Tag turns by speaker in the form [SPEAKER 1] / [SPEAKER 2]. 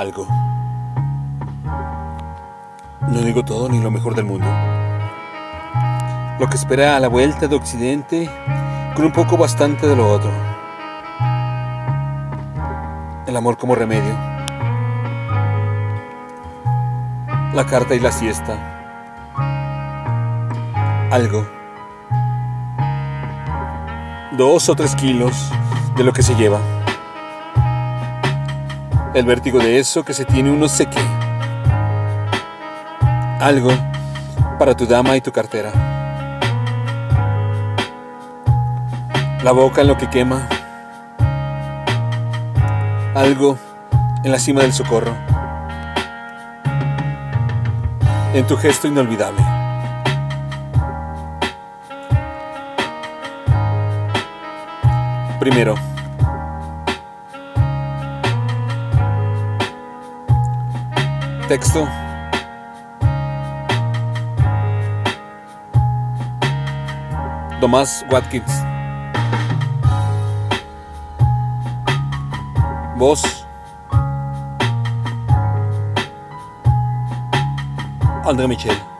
[SPEAKER 1] algo. No digo todo ni lo mejor del mundo. Lo que espera a la vuelta de Occidente con un poco bastante de lo otro. El amor como remedio. La carta y la siesta. Algo. Dos o tres kilos de lo que se lleva. El vértigo de eso que se tiene uno sé qué. Algo para tu dama y tu cartera. La boca en lo que quema. Algo en la cima del socorro. En tu gesto inolvidable. Primero. Texto. Tomás Watkins. Voz. André Michel.